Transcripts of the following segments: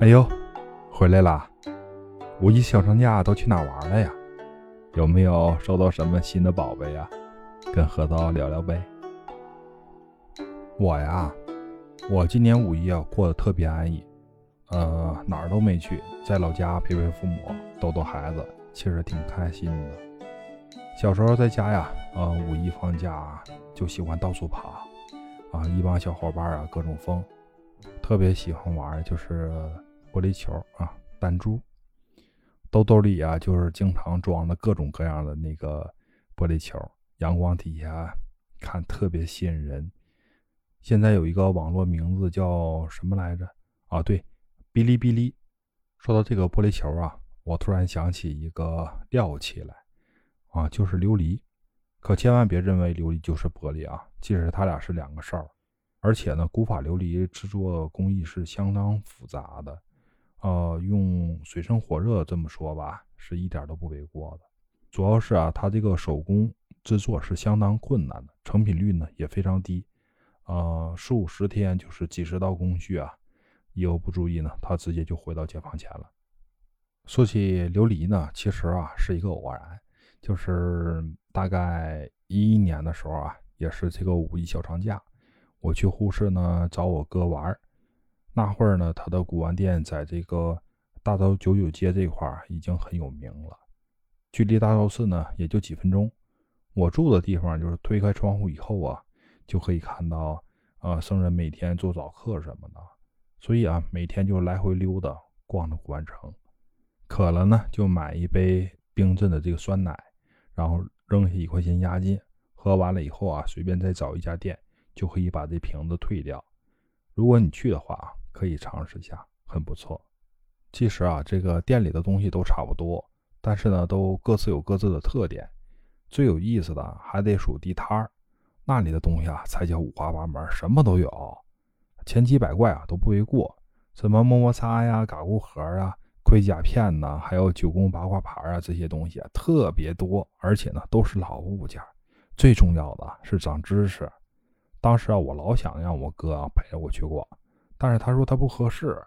哎呦，回来啦！五一小长假都去哪玩了呀？有没有收到什么新的宝贝呀？跟核桃聊聊呗。我呀，我今年五一啊过得特别安逸，呃，哪儿都没去，在老家陪陪父母，逗逗孩子，其实挺开心的。小时候在家呀，呃，五一放假就喜欢到处爬，啊，一帮小伙伴啊，各种疯，特别喜欢玩就是玻璃球啊，弹珠，兜兜里啊，就是经常装着各种各样的那个玻璃球，阳光底下看特别吸引人。现在有一个网络名字叫什么来着？啊，对，哔哩哔哩。说到这个玻璃球啊，我突然想起一个料器来，啊，就是琉璃。可千万别认为琉璃就是玻璃啊，其实它俩是两个事儿。而且呢，古法琉璃制作工艺是相当复杂的，呃，用水深火热这么说吧，是一点都不为过的。主要是啊，它这个手工制作是相当困难的，成品率呢也非常低。呃，数十天就是几十道工序啊，一个不注意呢，它直接就回到解放前了。说起琉璃呢，其实啊是一个偶然，就是大概一一年的时候啊，也是这个五一小长假，我去呼市呢找我哥玩儿。那会儿呢，他的古玩店在这个大昭九九街这块儿已经很有名了，距离大昭寺呢也就几分钟。我住的地方就是推开窗户以后啊。就可以看到，呃，僧人每天做早课什么的，所以啊，每天就来回溜达逛着古玩城，渴了呢就买一杯冰镇的这个酸奶，然后扔下一块钱押金，喝完了以后啊，随便再找一家店就可以把这瓶子退掉。如果你去的话啊，可以尝试一下，很不错。其实啊，这个店里的东西都差不多，但是呢，都各自有各自的特点。最有意思的还得数地摊儿。那里的东西啊，才叫五花八门，什么都有，千奇百怪啊，都不为过。什么么么擦呀、嘎咕盒啊、盔甲片呐，还有九宫八卦牌啊，这些东西啊特别多，而且呢都是老物件。最重要的是长知识。当时啊，我老想让我哥啊陪着我去逛，但是他说他不合适，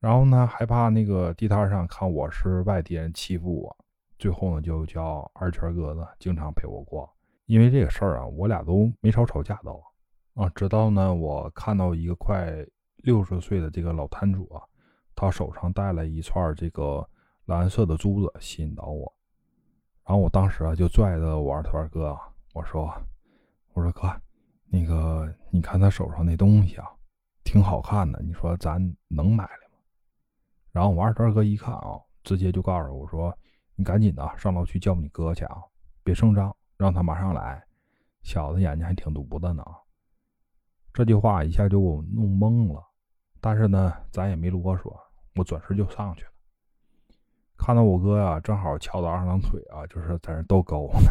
然后呢还怕那个地摊上看我是外地人欺负我，最后呢就叫二圈哥呢经常陪我逛。因为这个事儿啊，我俩都没少吵架都啊。直到呢，我看到一个快六十岁的这个老摊主啊，他手上戴了一串这个蓝色的珠子，吸引到我。然后我当时啊，就拽着我二团哥，我说：“我说哥，那个你看他手上那东西啊，挺好看的，你说咱能买来吗？”然后我二团哥一看啊，直接就告诉我说：“你赶紧的上楼去叫你哥去啊，别声张。”让他马上来，小子眼睛还挺毒的呢。这句话一下就给我弄懵了，但是呢，咱也没啰嗦，我转身就上去了。看到我哥呀，正好翘着二郎腿啊，就是在那逗狗呢。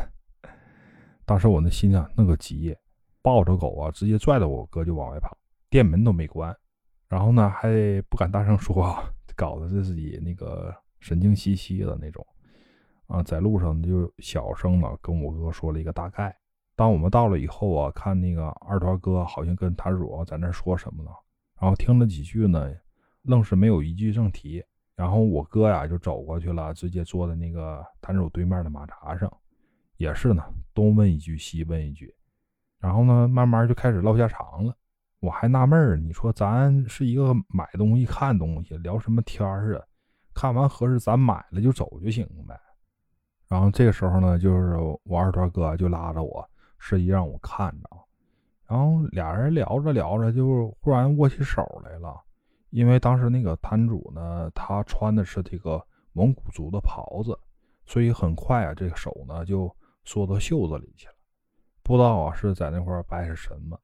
当时我那心啊，那个急，抱着狗啊，直接拽着我哥就往外跑，店门都没关，然后呢还不敢大声说，搞得自己那个神经兮兮的那种。啊，在路上就小声的跟我哥说了一个大概。当我们到了以后啊，看那个二团哥好像跟谭主在那说什么呢，然后听了几句呢，愣是没有一句正题。然后我哥呀就走过去了，直接坐在那个谭主对面的马扎上，也是呢，东问一句西问一句，然后呢，慢慢就开始唠家常了。我还纳闷儿，你说咱是一个买东西看东西聊什么天儿啊？看完合适咱买了就走就行呗。然后这个时候呢，就是我二团哥就拉着我，示意让我看着。然后俩人聊着聊着，就忽然握起手来了。因为当时那个摊主呢，他穿的是这个蒙古族的袍子，所以很快啊，这个手呢就缩到袖子里去了。不知道啊是在那块摆是什么，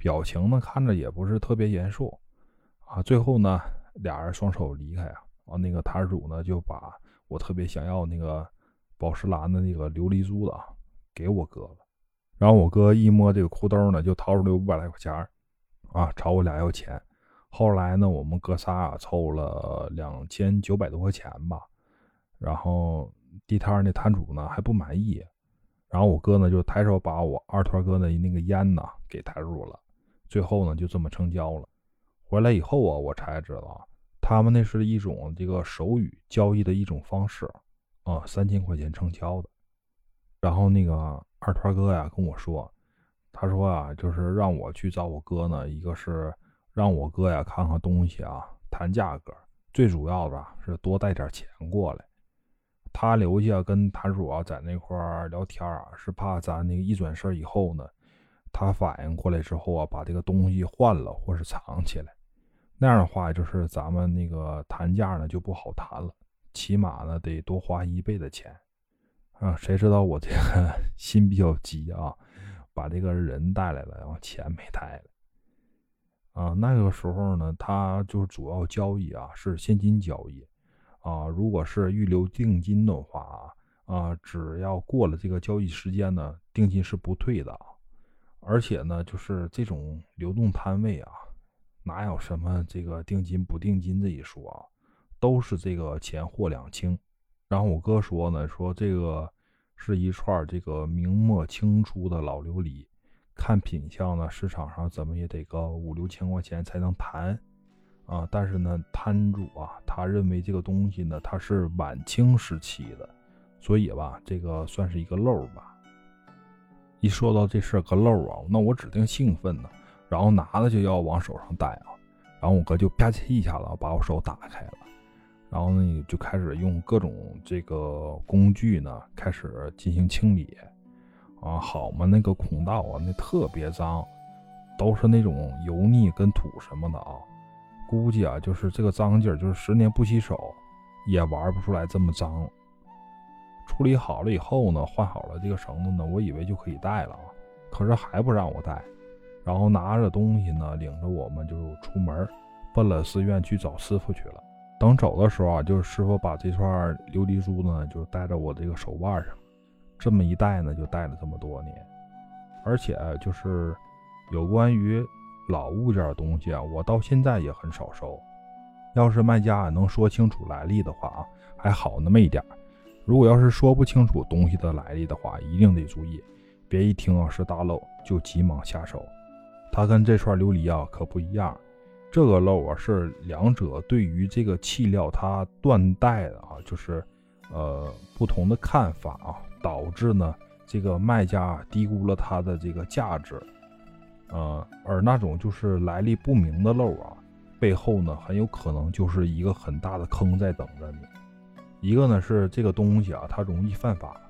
表情呢看着也不是特别严肃啊。最后呢，俩人双手离开啊，啊那个摊主呢就把我特别想要那个。宝石蓝的那个琉璃珠子啊，给我哥了。然后我哥一摸这个裤兜呢，就掏出来五百来块钱啊，朝我俩要钱。后来呢，我们哥仨啊凑了两千九百多块钱吧。然后地摊那摊主呢还不满意，然后我哥呢就抬手把我二团哥的那个烟呢给抬入了。最后呢就这么成交了。回来以后啊，我才知道他们那是一种这个手语交易的一种方式，啊，三千块钱成交的。然后那个二团哥呀跟我说，他说啊，就是让我去找我哥呢，一个是让我哥呀看看东西啊，谈价格，最主要的是多带点钱过来。他留下跟谭叔啊在那块聊天啊，是怕咱那个一转身以后呢，他反应过来之后啊，把这个东西换了或是藏起来。那样的话，就是咱们那个谈价呢就不好谈了，起码呢得多花一倍的钱。啊，谁知道我这个心比较急啊，把这个人带来了，然后钱没带来。啊，那个时候呢，他就主要交易啊是现金交易。啊，如果是预留定金的话啊，只要过了这个交易时间呢，定金是不退的。而且呢，就是这种流动摊位啊，哪有什么这个定金不定金这一说啊，都是这个钱货两清。然后我哥说呢，说这个是一串这个明末清初的老琉璃，看品相呢，市场上怎么也得个五六千块钱才能谈。啊，但是呢，摊主啊，他认为这个东西呢，它是晚清时期的，所以吧，这个算是一个漏吧。一说到这事个漏啊，那我指定兴奋呢，然后拿了就要往手上戴啊，然后我哥就啪叽一下子把我手打开了，然后呢就开始用各种这个工具呢开始进行清理啊，好嘛，那个孔道啊，那特别脏，都是那种油腻跟土什么的啊。估计啊，就是这个脏劲儿，就是十年不洗手，也玩不出来这么脏。处理好了以后呢，换好了这个绳子呢，我以为就可以带了啊，可是还不让我带，然后拿着东西呢，领着我们就出门，奔了寺院去找师傅去了。等走的时候啊，就是师傅把这串琉璃珠呢，就戴在我这个手腕上，这么一戴呢，就戴了这么多年，而且就是有关于。老物件的东西啊，我到现在也很少收。要是卖家能说清楚来历的话啊，还好那么一点如果要是说不清楚东西的来历的话，一定得注意，别一听啊是大漏就急忙下手。它跟这串琉璃啊可不一样，这个漏啊是两者对于这个器料它断代的啊，就是呃不同的看法啊，导致呢这个卖家低估了它的这个价值。呃，而那种就是来历不明的漏啊，背后呢很有可能就是一个很大的坑在等着你。一个呢是这个东西啊，它容易犯法，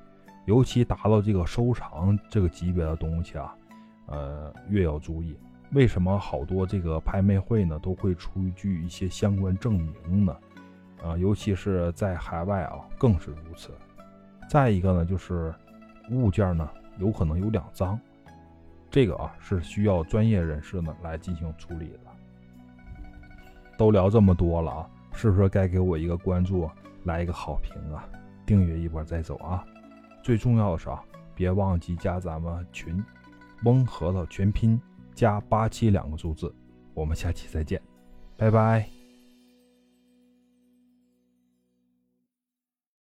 尤其达到这个收藏这个级别的东西啊，呃，越要注意。为什么好多这个拍卖会呢都会出具一些相关证明呢？啊，尤其是在海外啊，更是如此。再一个呢，就是物件呢有可能有两脏。这个啊是需要专业人士呢来进行处理的。都聊这么多了啊，是不是该给我一个关注，来一个好评啊？订阅一波再走啊！最重要的是啊，别忘记加咱们群，翁核桃全拼加八七两个数字。我们下期再见，拜拜。